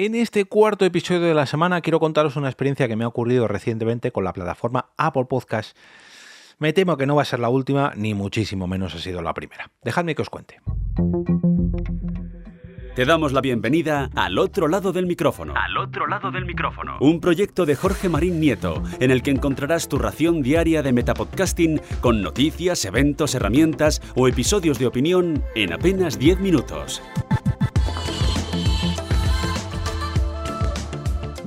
En este cuarto episodio de la semana quiero contaros una experiencia que me ha ocurrido recientemente con la plataforma Apple Podcast. Me temo que no va a ser la última, ni muchísimo menos ha sido la primera. Dejadme que os cuente. Te damos la bienvenida al otro lado del micrófono. Al otro lado del micrófono. Un proyecto de Jorge Marín Nieto, en el que encontrarás tu ración diaria de metapodcasting con noticias, eventos, herramientas o episodios de opinión en apenas 10 minutos.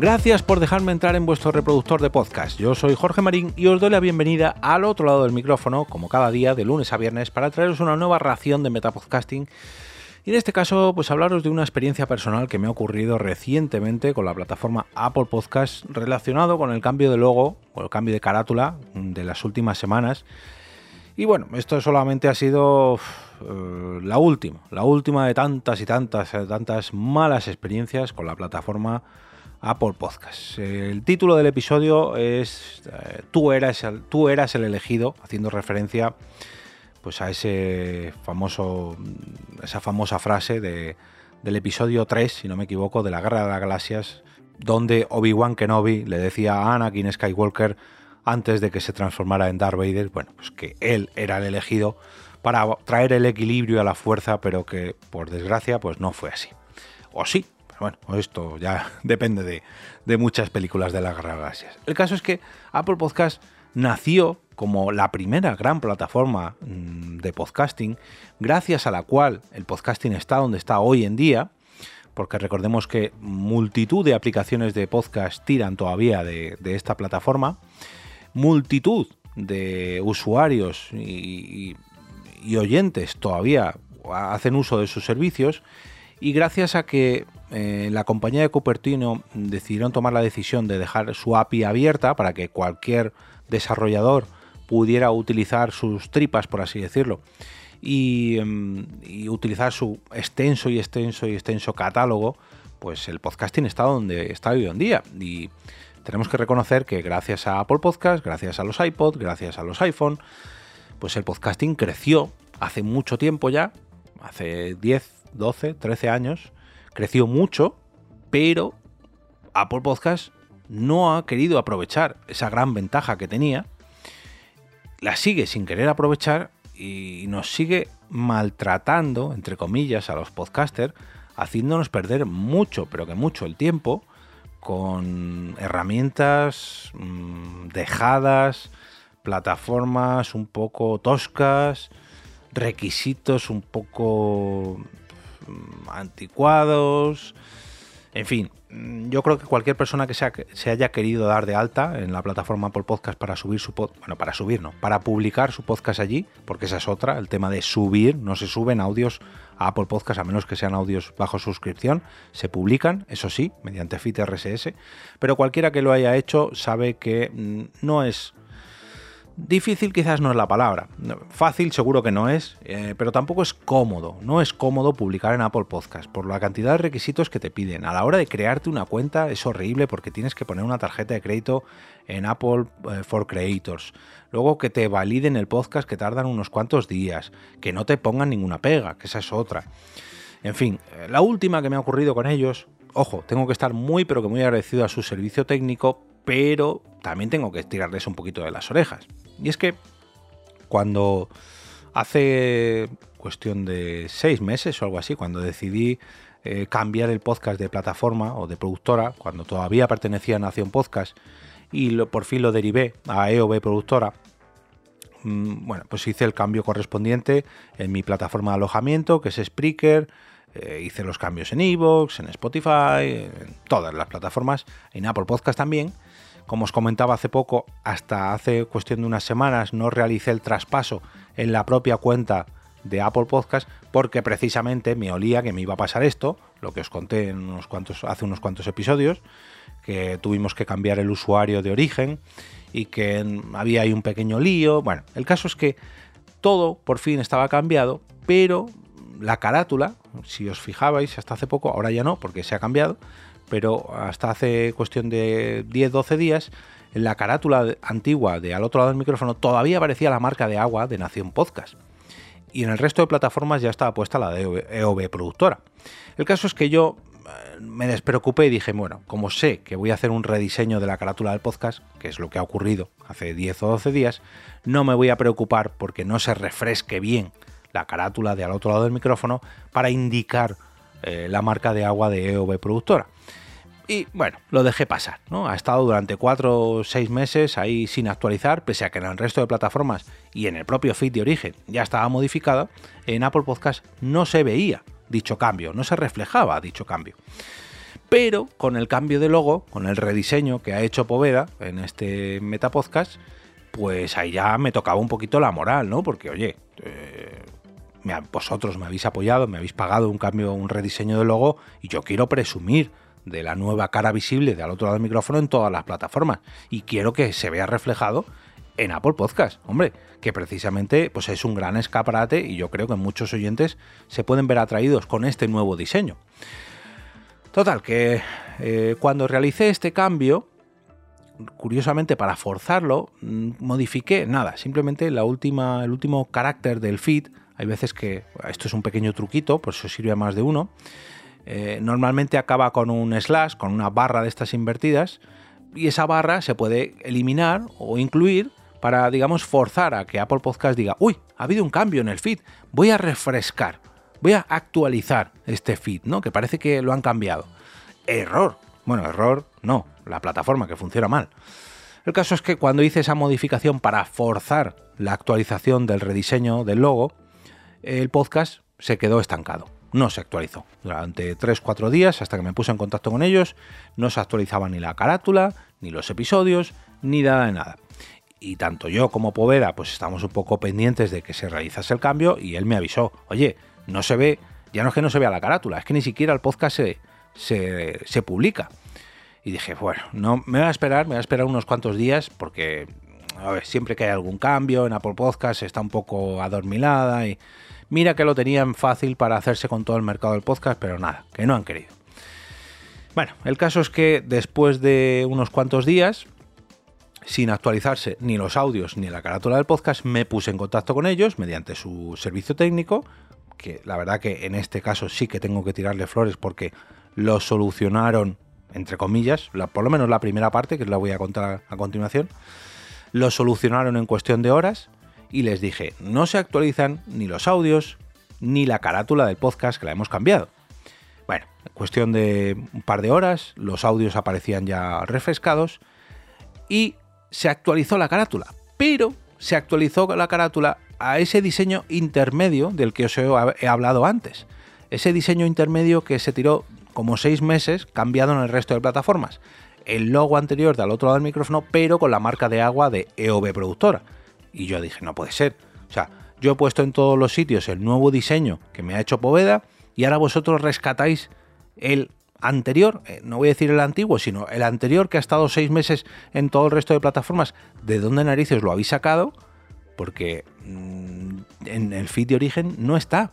Gracias por dejarme entrar en vuestro reproductor de podcast. Yo soy Jorge Marín y os doy la bienvenida al otro lado del micrófono, como cada día, de lunes a viernes, para traeros una nueva ración de metapodcasting. Y en este caso, pues hablaros de una experiencia personal que me ha ocurrido recientemente con la plataforma Apple Podcast relacionado con el cambio de logo o el cambio de carátula de las últimas semanas. Y bueno, esto solamente ha sido eh, la última, la última de tantas y tantas, tantas malas experiencias con la plataforma Apple Podcast. El título del episodio es eh, tú, eras el, elegido, haciendo referencia pues a ese famoso, esa famosa frase de, del episodio 3, si no me equivoco, de la Guerra de las Galaxias, donde Obi-Wan Kenobi le decía a Anakin Skywalker antes de que se transformara en Darth Vader, bueno, pues que él era el elegido para traer el equilibrio a la fuerza, pero que por desgracia pues no fue así. O sí, bueno, esto ya depende de, muchas películas de las galaxias. El caso es que Apple Podcast nació como la primera gran plataforma mm, de podcasting, gracias a la cual el podcasting está donde está hoy en día, porque recordemos que multitud de aplicaciones de podcast tiran todavía de, esta plataforma, multitud de usuarios y oyentes todavía hacen uso de sus servicios, y gracias a que eh, la compañía de Cupertino decidieron tomar la decisión de dejar su API abierta para que cualquier desarrollador pudiera utilizar sus tripas, por así decirlo, y, em, utilizar su extenso y extenso y extenso catálogo, pues el podcasting está donde está hoy en día. Y tenemos que reconocer que gracias a Apple Podcast, gracias a los iPod, gracias a los iPhone, pues el podcasting creció hace mucho tiempo ya, hace 10, 12, 13 años, creció mucho, pero Apple Podcast no ha querido aprovechar esa gran ventaja que tenía, la sigue sin querer aprovechar y nos sigue maltratando, entre comillas, a los podcasters, haciéndonos perder mucho, pero que mucho el tiempo con herramientas mmm, dejadas, plataformas un poco toscas, requisitos un poco Mm, anticuados. En fin, mm, yo creo que cualquier persona que se haya querido dar de alta en la plataforma Apple Podcast para subir su podcast, bueno, para subir, no, para publicar su podcast allí, porque esa es otra, el tema de subir, no se suben audios a Apple Podcast a menos que sean audios bajo suscripción, se publican, eso sí, mediante feed RSS, pero cualquiera que lo haya hecho sabe que mm, no es Difícil quizás no es la palabra. Fácil seguro que no es, eh, pero tampoco es cómodo. No es cómodo publicar en Apple Podcast por la cantidad de requisitos que te piden. A la hora de crearte una cuenta es horrible porque tienes que poner una tarjeta de crédito en Apple eh, for Creators. Luego que te validen el podcast que tardan unos cuantos días. Que no te pongan ninguna pega, que esa es otra. En fin, eh, la última que me ha ocurrido con ellos, ojo, tengo que estar muy pero que muy agradecido a su servicio técnico, pero también tengo que tirarles un poquito de las orejas. Y es que cuando hace cuestión de seis meses o algo así, cuando decidí eh, cambiar el podcast de plataforma o de productora, cuando todavía pertenecía a Nación Podcast, y por fin lo derivé a EOB Productora, mm, bueno, pues hice el cambio correspondiente en mi plataforma de alojamiento, que es Spreaker, eh, hice los cambios en Evox, en Spotify, en todas las plataformas, en Apple Podcast también, como os comentaba hace poco, hasta hace cuestión de unas semanas no realicé el traspaso en la propia cuenta de Apple Podcast porque precisamente me olía que me iba a pasar esto, lo que os conté en unos cuantos, hace unos cuantos episodios, que tuvimos que cambiar el usuario de origen y que había ahí un pequeño lío. Bueno, el caso es que todo por fin estaba cambiado, pero la carátula, si os fijabais hasta hace poco, ahora ya no, porque se ha cambiado, pero hasta hace cuestión de 10-12 días, en la carátula antigua de al otro lado del micrófono todavía aparecía la marca de agua de Nación Podcast. Y en el resto de plataformas ya estaba puesta la de EOB productora. El caso es que yo me despreocupé y dije, bueno, como sé que voy a hacer un rediseño de la carátula del podcast, que es lo que ha ocurrido hace 10 o 12 días, no me voy a preocupar porque no se refresque bien la carátula de al otro lado del micrófono para indicar eh, la marca de agua de EOB productora. Y bueno, lo dejé pasar, ¿no? Ha estado durante 4 o 6 meses ahí sin actualizar, pese a que en el resto de plataformas y en el propio feed de origen ya estaba modificado, en Apple Podcast no se veía dicho cambio, no se reflejaba dicho cambio. Pero con el cambio de logo, con el rediseño que ha hecho Poveda en este Metapodcast, pues ahí ya me tocaba un poquito la moral, ¿no? Porque, oye, eh, vosotros me habéis apoyado, me habéis pagado un cambio, un rediseño de logo y yo quiero presumir de la nueva cara visible de al otro lado del micrófono en todas las plataformas y quiero que se vea reflejado en Apple Podcast, hombre, que precisamente pues es un gran escaparate y yo creo que muchos oyentes se pueden ver atraídos con este nuevo diseño. Total, que eh, cuando realicé este cambio, curiosamente para forzarlo, mm, modifiqué nada, simplemente la última, el último carácter del feed. Hay veces que esto es un pequeño truquito, por eso sirve a más de uno. Eh, normalmente acaba con un slash, con una barra de estas invertidas, y esa barra se puede eliminar o incluir para, digamos, forzar a que Apple Podcast diga, uy, ha habido un cambio en el feed, voy a refrescar, voy a actualizar este feed, ¿no? Que parece que lo han cambiado. Error. Bueno, error no, la plataforma que funciona mal. El caso es que cuando hice esa modificación para forzar la actualización del rediseño del logo, el podcast se quedó estancado. No se actualizó. Durante 3-4 días, hasta que me puse en contacto con ellos, no se actualizaba ni la carátula, ni los episodios, ni nada de nada y tanto yo como Poveda pues estamos un poco pendientes de que se realizase el cambio y él me avisó, oye, no se ve, ya no es que no se vea la carátula, es que ni siquiera el podcast se, se, publica. Y dije, bueno, no, me voy a esperar, me voy a esperar unos cuantos días porque, siempre que hay algún cambio en Apple Podcast está un poco adormilada y mira que lo tenían fácil para hacerse con todo el mercado del podcast, pero nada, que no han querido. Bueno, el caso es que después de unos cuantos días, sin actualizarse ni los audios ni la carátula del podcast, me puse en contacto con ellos mediante su servicio técnico, que la verdad que en este caso sí que tengo que tirarle flores porque lo solucionaron, entre comillas, por lo menos la primera parte, que la voy a contar a continuación, lo solucionaron en cuestión de horas y les dije, no se actualizan ni los audios ni la carátula del podcast que la hemos cambiado. Bueno, en cuestión de un par de horas, los audios aparecían ya refrescados y se actualizó la carátula, pero se actualizó la carátula a ese diseño intermedio del que os he hablado antes. Ese diseño intermedio que se tiró como seis meses cambiado en el resto de plataformas. El logo anterior del otro lado del micrófono, pero con la marca de agua de EOB Productora. Y yo dije, no puede ser. O sea, yo he puesto en todos los sitios el nuevo diseño que me ha hecho Poveda y ahora vosotros rescatáis el anterior, eh, no voy a decir el antiguo, sino el anterior que ha estado seis meses en todo el resto de plataformas, ¿de dónde narices lo habéis sacado? Porque mm, en el feed de origen no está.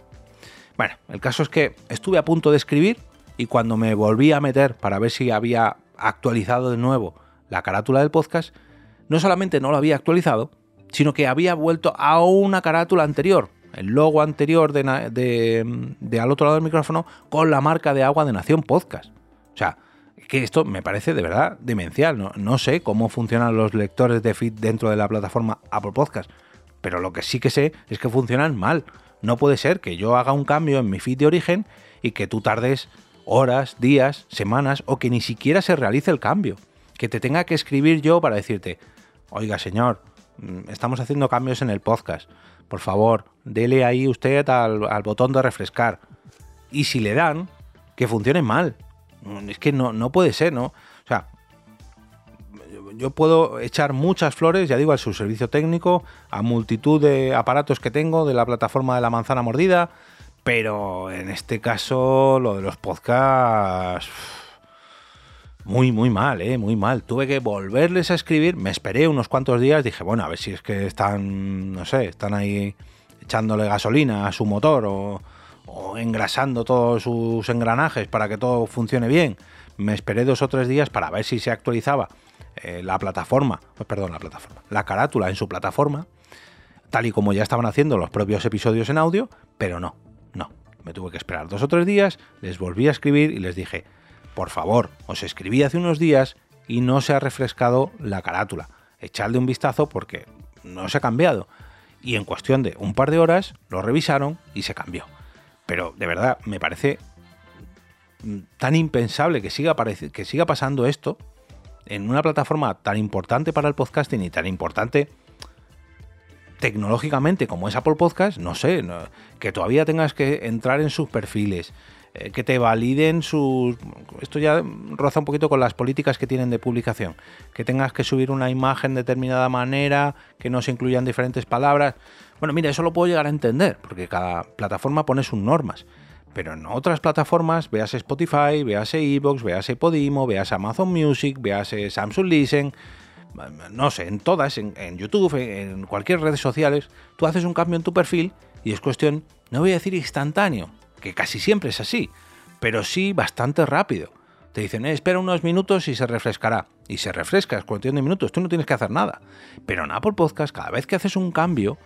Bueno, el caso es que estuve a punto de escribir y cuando me volví a meter para ver si había actualizado de nuevo la carátula del podcast, no solamente no lo había actualizado, sino que había vuelto a una carátula anterior, el logo anterior de, al otro lado del micrófono con la marca de agua de Nación Podcast. O sea, que esto me parece de verdad demencial. No, no sé cómo funcionan los lectores de feed dentro de la plataforma Apple Podcast, pero lo que sí que sé es que funcionan mal. No puede ser que yo haga un cambio en mi feed de origen y que tú tardes horas, días, semanas o que ni siquiera se realice el cambio. Que te tenga que escribir yo para decirte, oiga señor, estamos haciendo cambios en el podcast por favor, dele ahí usted al, botón de refrescar. Y si le dan, que funcione mal. Es que no, no puede ser, ¿no? O sea, yo puedo echar muchas flores, ya digo, a su servicio técnico, a multitud de aparatos que tengo de la plataforma de la manzana mordida, pero en este caso lo de los podcasts muy, muy mal, ¿eh? Muy mal. Tuve que volverles a escribir, me esperé unos cuantos días, dije, bueno, a ver si es que están, no sé, están ahí echándole gasolina a su motor o, engrasando todos sus engranajes para que todo funcione bien. Me esperé dos o tres días para ver si se actualizaba eh, la plataforma, pues perdón, la plataforma, la carátula en su plataforma, tal y como ya estaban haciendo los propios episodios en audio, pero no, no, Me tuve que esperar dos o tres días, les volví a escribir y les dije, por favor, os escribí hace unos días y no se ha refrescado la carátula. Echadle un vistazo porque no se ha cambiado. Y en cuestión de un par de horas lo revisaron y se cambió. Pero de verdad, me parece tan impensable que siga, que siga pasando esto en una plataforma tan importante para el podcasting y tan importante tecnológicamente como es Apple Podcast, no sé, que todavía tengas que entrar en sus perfiles, eh, que te validen sus... Esto ya roza un poquito con las políticas que tienen de publicación, que tengas que subir una imagen de determinada manera, que no se incluyan diferentes palabras. Bueno, mira, eso lo puedo llegar a entender, porque cada plataforma pone sus normas. Pero en otras plataformas, veas Spotify, veas Evox, veas Podimo, veas Amazon Music, veas Samsung Listen, no sé, en todas, en, YouTube, en, cualquier red sociales, tú haces un cambio en tu perfil y es cuestión, no voy a decir instantáneo, que casi siempre es así, pero sí bastante rápido. Te dicen, eh, espera unos minutos y se refrescará. Y se refresca, es cuestión de minutos, tú no tienes que hacer nada. Pero en Apple Podcast, cada vez que haces un cambio,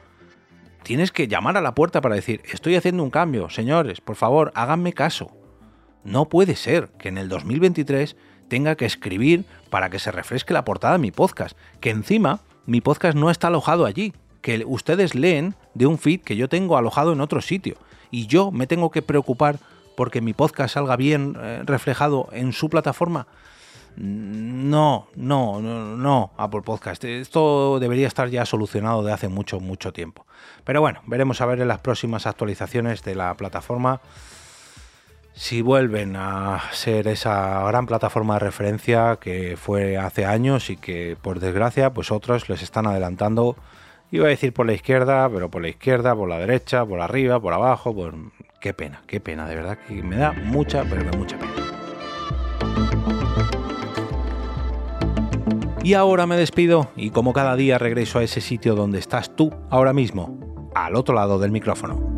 tienes que llamar a la puerta para decir, estoy haciendo un cambio, señores, por favor, háganme caso. No puede ser que en el 2023 tenga que escribir para que se refresque la portada de mi podcast, que encima mi podcast no está alojado allí, que ustedes leen de un feed que yo tengo alojado en otro sitio y yo me tengo que preocupar porque mi podcast salga bien eh, reflejado en su plataforma. No, no, no, no, Apple Podcast. Esto debería estar ya solucionado de hace mucho, mucho tiempo. Pero bueno, veremos a ver en las próximas actualizaciones de la plataforma si vuelven a ser esa gran plataforma de referencia que fue hace años y que por desgracia pues otros les están adelantando iba a decir por la izquierda pero por la izquierda por la derecha por arriba por abajo por qué pena qué pena de verdad que me da mucha pero mucha pena. Y ahora me despido y como cada día regreso a ese sitio donde estás tú ahora mismo al otro lado del micrófono